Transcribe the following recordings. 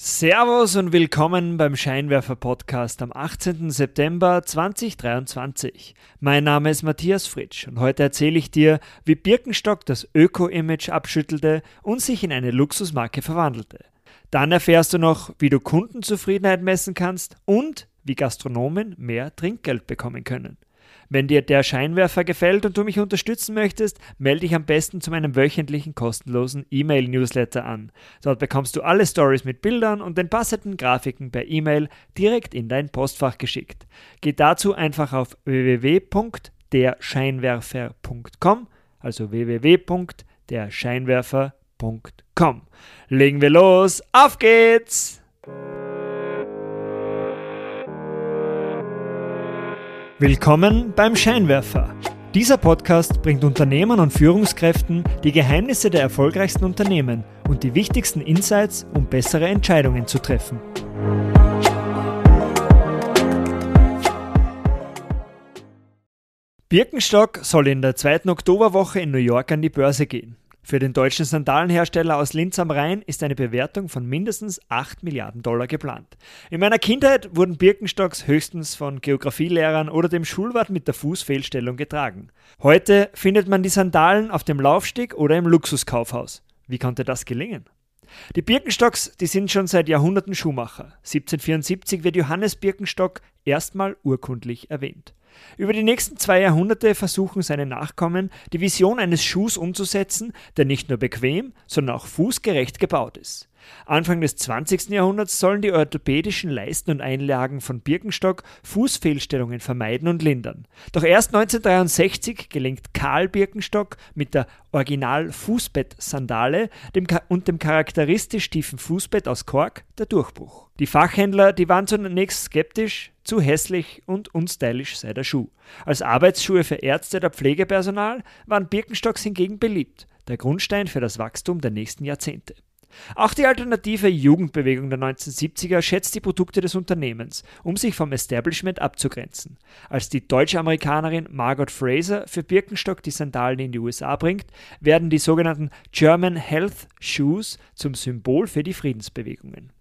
Servus und willkommen beim Scheinwerfer Podcast am 18. September 2023. Mein Name ist Matthias Fritsch und heute erzähle ich dir, wie Birkenstock das Öko-Image abschüttelte und sich in eine Luxusmarke verwandelte. Dann erfährst du noch, wie du Kundenzufriedenheit messen kannst und wie Gastronomen mehr Trinkgeld bekommen können. Wenn dir der Scheinwerfer gefällt und du mich unterstützen möchtest, melde dich am besten zu meinem wöchentlichen kostenlosen E-Mail-Newsletter an. Dort bekommst du alle Stories mit Bildern und den passenden Grafiken per E-Mail direkt in dein Postfach geschickt. Geh dazu einfach auf www.derscheinwerfer.com, also www.derscheinwerfer.com. Legen wir los, auf geht's! Willkommen beim Scheinwerfer. Dieser Podcast bringt Unternehmern und Führungskräften die Geheimnisse der erfolgreichsten Unternehmen und die wichtigsten Insights, um bessere Entscheidungen zu treffen. Birkenstock soll in der zweiten Oktoberwoche in New York an die Börse gehen. Für den deutschen Sandalenhersteller aus Linz am Rhein ist eine Bewertung von mindestens 8 Milliarden Dollar geplant. In meiner Kindheit wurden Birkenstocks höchstens von Geografielehrern oder dem Schulwart mit der Fußfehlstellung getragen. Heute findet man die Sandalen auf dem Laufsteg oder im Luxuskaufhaus. Wie konnte das gelingen? Die Birkenstocks, die sind schon seit Jahrhunderten Schuhmacher. 1774 wird Johannes Birkenstock erstmal urkundlich erwähnt. Über die nächsten zwei Jahrhunderte versuchen seine Nachkommen, die Vision eines Schuhs umzusetzen, der nicht nur bequem, sondern auch fußgerecht gebaut ist. Anfang des 20. Jahrhunderts sollen die orthopädischen Leisten und Einlagen von Birkenstock Fußfehlstellungen vermeiden und lindern. Doch erst 1963 gelingt Karl Birkenstock mit der Original-Fußbett-Sandale und dem charakteristisch tiefen Fußbett aus Kork der Durchbruch. Die Fachhändler, die waren zunächst skeptisch, zu hässlich und unstylisch sei der Schuh. Als Arbeitsschuhe für Ärzte oder Pflegepersonal waren Birkenstocks hingegen beliebt, der Grundstein für das Wachstum der nächsten Jahrzehnte. Auch die alternative Jugendbewegung der 1970er schätzt die Produkte des Unternehmens, um sich vom Establishment abzugrenzen. Als die Deutsch-Amerikanerin Margot Fraser für Birkenstock die Sandalen in die USA bringt, werden die sogenannten German Health Shoes zum Symbol für die Friedensbewegungen.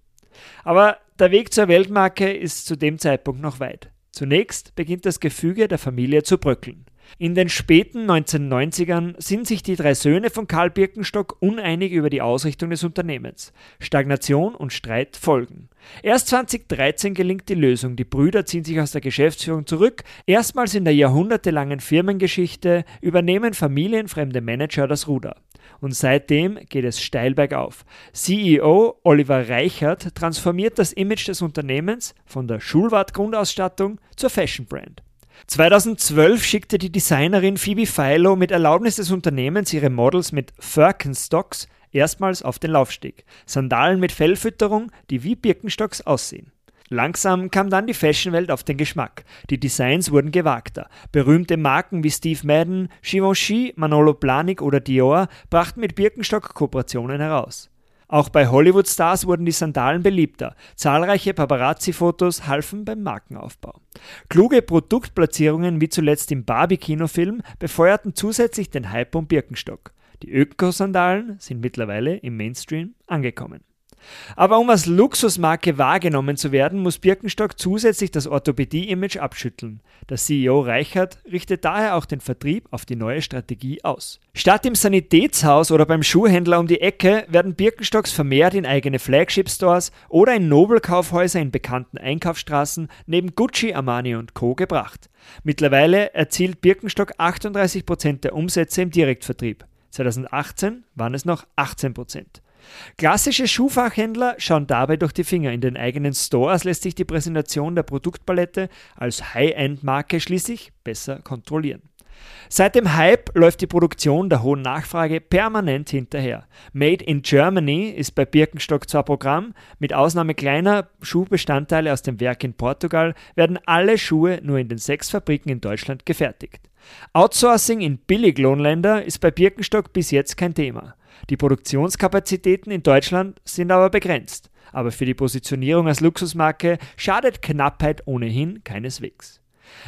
Aber der Weg zur Weltmarke ist zu dem Zeitpunkt noch weit. Zunächst beginnt das Gefüge der Familie zu bröckeln. In den späten 1990ern sind sich die drei Söhne von Karl Birkenstock uneinig über die Ausrichtung des Unternehmens. Stagnation und Streit folgen. Erst 2013 gelingt die Lösung. Die Brüder ziehen sich aus der Geschäftsführung zurück. Erstmals in der jahrhundertelangen Firmengeschichte übernehmen familienfremde Manager das Ruder. Und seitdem geht es steil bergauf. CEO Oliver Reichert transformiert das Image des Unternehmens von der Schulwart-Grundausstattung zur Fashion-Brand. 2012 schickte die Designerin Phoebe Philo mit Erlaubnis des Unternehmens ihre Models mit Firkenstocks erstmals auf den Laufsteg. Sandalen mit Fellfütterung, die wie Birkenstocks aussehen. Langsam kam dann die Fashionwelt auf den Geschmack. Die Designs wurden gewagter. Berühmte Marken wie Steve Madden, Givenchy, Manolo Blahnik oder Dior brachten mit Birkenstock Kooperationen heraus. Auch bei Hollywood-Stars wurden die Sandalen beliebter. Zahlreiche Paparazzi-Fotos halfen beim Markenaufbau. Kluge Produktplatzierungen wie zuletzt im Barbie-Kinofilm befeuerten zusätzlich den Hype um Birkenstock. Die Öko-Sandalen sind mittlerweile im Mainstream angekommen. Aber um als Luxusmarke wahrgenommen zu werden, muss Birkenstock zusätzlich das Orthopädie-Image abschütteln. Der CEO Reichert richtet daher auch den Vertrieb auf die neue Strategie aus. Statt im Sanitätshaus oder beim Schuhhändler um die Ecke werden Birkenstocks vermehrt in eigene Flagship-Stores oder in Nobelkaufhäuser in bekannten Einkaufsstraßen neben Gucci, Armani und Co. gebracht. Mittlerweile erzielt Birkenstock 38% der Umsätze im Direktvertrieb. 2018 waren es noch 18%. Klassische Schuhfachhändler schauen dabei durch die Finger. In den eigenen Stores lässt sich die Präsentation der Produktpalette als High-End-Marke schließlich besser kontrollieren. Seit dem Hype läuft die Produktion der hohen Nachfrage permanent hinterher. Made in Germany ist bei Birkenstock zwar Programm, mit Ausnahme kleiner Schuhbestandteile aus dem Werk in Portugal werden alle Schuhe nur in den sechs Fabriken in Deutschland gefertigt. Outsourcing in Billiglohnländer ist bei Birkenstock bis jetzt kein Thema. Die Produktionskapazitäten in Deutschland sind aber begrenzt. Aber für die Positionierung als Luxusmarke schadet Knappheit ohnehin keineswegs.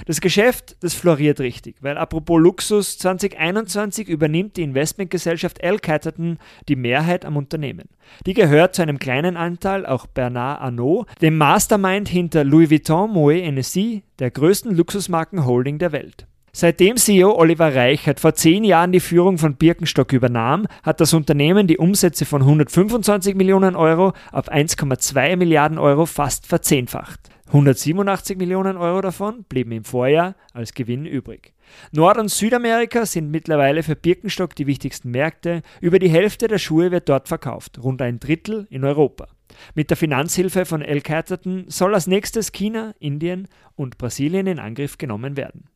Das Geschäft, das floriert richtig, weil apropos Luxus, 2021 übernimmt die Investmentgesellschaft L. Catterton die Mehrheit am Unternehmen. Die gehört zu einem kleinen Anteil auch Bernard Arnault, dem Mastermind hinter Louis Vuitton Moet Hennessy, der größten Luxusmarkenholding der Welt. Seitdem CEO Oliver Reichert vor zehn Jahren die Führung von Birkenstock übernahm, hat das Unternehmen die Umsätze von 125 Millionen Euro auf 1,2 Milliarden Euro fast verzehnfacht. 187 Millionen Euro davon blieben im Vorjahr als Gewinn übrig. Nord- und Südamerika sind mittlerweile für Birkenstock die wichtigsten Märkte. Über die Hälfte der Schuhe wird dort verkauft, rund ein Drittel in Europa. Mit der Finanzhilfe von El Catterton soll als nächstes China, Indien und Brasilien in Angriff genommen werden.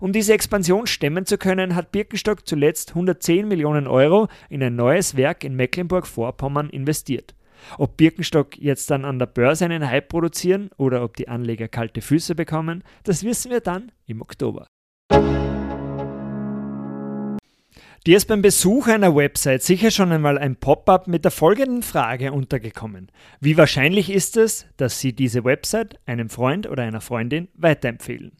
Um diese Expansion stemmen zu können, hat Birkenstock zuletzt 110 Millionen Euro in ein neues Werk in Mecklenburg-Vorpommern investiert. Ob Birkenstock jetzt dann an der Börse einen Hype produzieren oder ob die Anleger kalte Füße bekommen, das wissen wir dann im Oktober. Dir ist beim Besuch einer Website sicher schon einmal ein Pop-up mit der folgenden Frage untergekommen. Wie wahrscheinlich ist es, dass Sie diese Website einem Freund oder einer Freundin weiterempfehlen?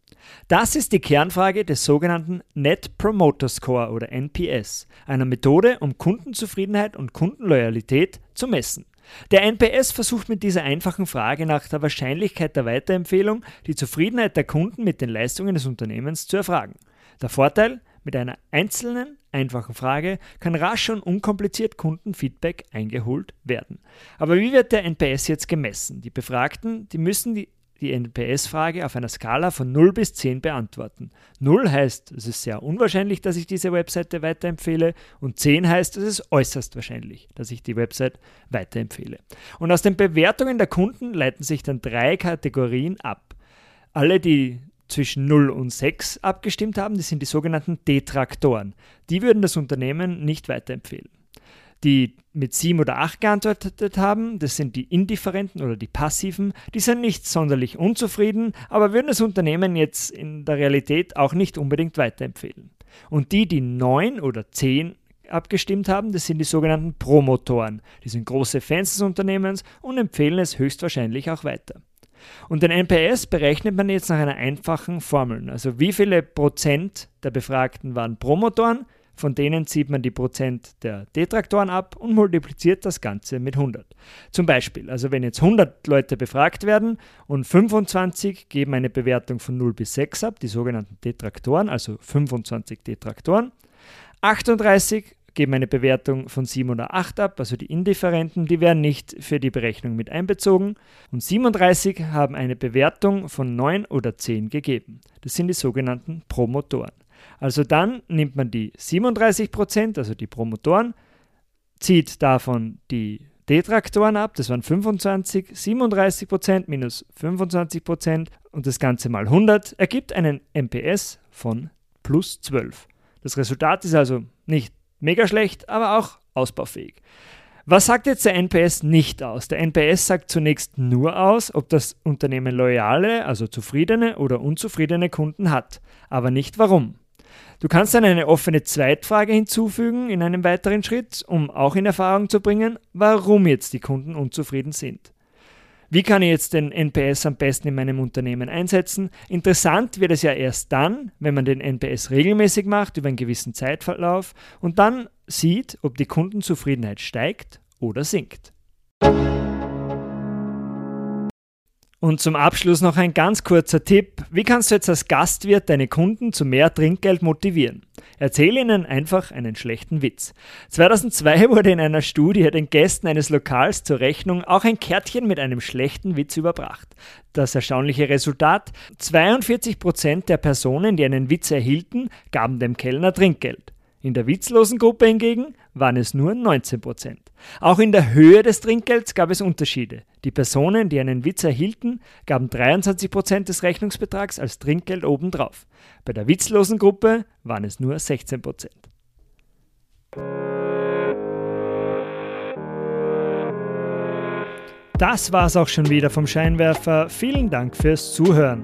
Das ist die Kernfrage des sogenannten Net Promoter Score oder NPS, einer Methode, um Kundenzufriedenheit und Kundenloyalität zu messen. Der NPS versucht mit dieser einfachen Frage nach der Wahrscheinlichkeit der Weiterempfehlung die Zufriedenheit der Kunden mit den Leistungen des Unternehmens zu erfragen. Der Vorteil, mit einer einzelnen, einfachen Frage kann rasch und unkompliziert Kundenfeedback eingeholt werden. Aber wie wird der NPS jetzt gemessen? Die Befragten, die müssen die die NPS-Frage auf einer Skala von 0 bis 10 beantworten. 0 heißt, es ist sehr unwahrscheinlich, dass ich diese Webseite weiterempfehle und 10 heißt, es ist äußerst wahrscheinlich, dass ich die Website weiterempfehle. Und aus den Bewertungen der Kunden leiten sich dann drei Kategorien ab. Alle, die zwischen 0 und 6 abgestimmt haben, die sind die sogenannten Detraktoren. Die würden das Unternehmen nicht weiterempfehlen die mit sieben oder acht geantwortet haben, das sind die Indifferenten oder die Passiven, die sind nicht sonderlich unzufrieden, aber würden das Unternehmen jetzt in der Realität auch nicht unbedingt weiterempfehlen. Und die, die neun oder zehn abgestimmt haben, das sind die sogenannten Promotoren. Die sind große Fans des Unternehmens und empfehlen es höchstwahrscheinlich auch weiter. Und den NPS berechnet man jetzt nach einer einfachen Formel. Also wie viele Prozent der Befragten waren Promotoren, von denen zieht man die Prozent der Detraktoren ab und multipliziert das Ganze mit 100. Zum Beispiel, also wenn jetzt 100 Leute befragt werden und 25 geben eine Bewertung von 0 bis 6 ab, die sogenannten Detraktoren, also 25 Detraktoren, 38 geben eine Bewertung von 7 oder 8 ab, also die Indifferenten, die werden nicht für die Berechnung mit einbezogen. Und 37 haben eine Bewertung von 9 oder 10 gegeben. Das sind die sogenannten Promotoren. Also dann nimmt man die 37%, also die Promotoren, zieht davon die Detraktoren ab, das waren 25, 37% minus 25% und das Ganze mal 100 ergibt einen MPS von plus 12. Das Resultat ist also nicht mega schlecht, aber auch ausbaufähig. Was sagt jetzt der NPS nicht aus? Der NPS sagt zunächst nur aus, ob das Unternehmen loyale, also zufriedene oder unzufriedene Kunden hat, aber nicht warum. Du kannst dann eine offene Zweitfrage hinzufügen in einem weiteren Schritt, um auch in Erfahrung zu bringen, warum jetzt die Kunden unzufrieden sind. Wie kann ich jetzt den NPS am besten in meinem Unternehmen einsetzen? Interessant wird es ja erst dann, wenn man den NPS regelmäßig macht über einen gewissen Zeitverlauf und dann sieht, ob die Kundenzufriedenheit steigt oder sinkt. Und zum Abschluss noch ein ganz kurzer Tipp. Wie kannst du jetzt als Gastwirt deine Kunden zu mehr Trinkgeld motivieren? Erzähle ihnen einfach einen schlechten Witz. 2002 wurde in einer Studie den Gästen eines Lokals zur Rechnung auch ein Kärtchen mit einem schlechten Witz überbracht. Das erstaunliche Resultat? 42% der Personen, die einen Witz erhielten, gaben dem Kellner Trinkgeld. In der witzlosen Gruppe hingegen waren es nur 19% Auch in der Höhe des Trinkgelds gab es Unterschiede. Die Personen, die einen Witz erhielten, gaben 23% des Rechnungsbetrags als Trinkgeld obendrauf. Bei der witzlosen Gruppe waren es nur 16% Das war's auch schon wieder vom Scheinwerfer. Vielen Dank fürs Zuhören.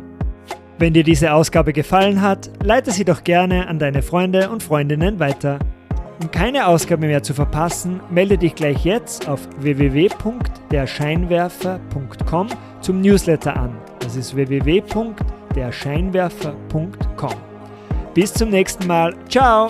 Wenn dir diese Ausgabe gefallen hat, leite sie doch gerne an deine Freunde und Freundinnen weiter. Um keine Ausgabe mehr zu verpassen, melde dich gleich jetzt auf www.derscheinwerfer.com zum Newsletter an. Das ist www.derscheinwerfer.com derscheinwerfer.com. Bis zum nächsten Mal. Ciao!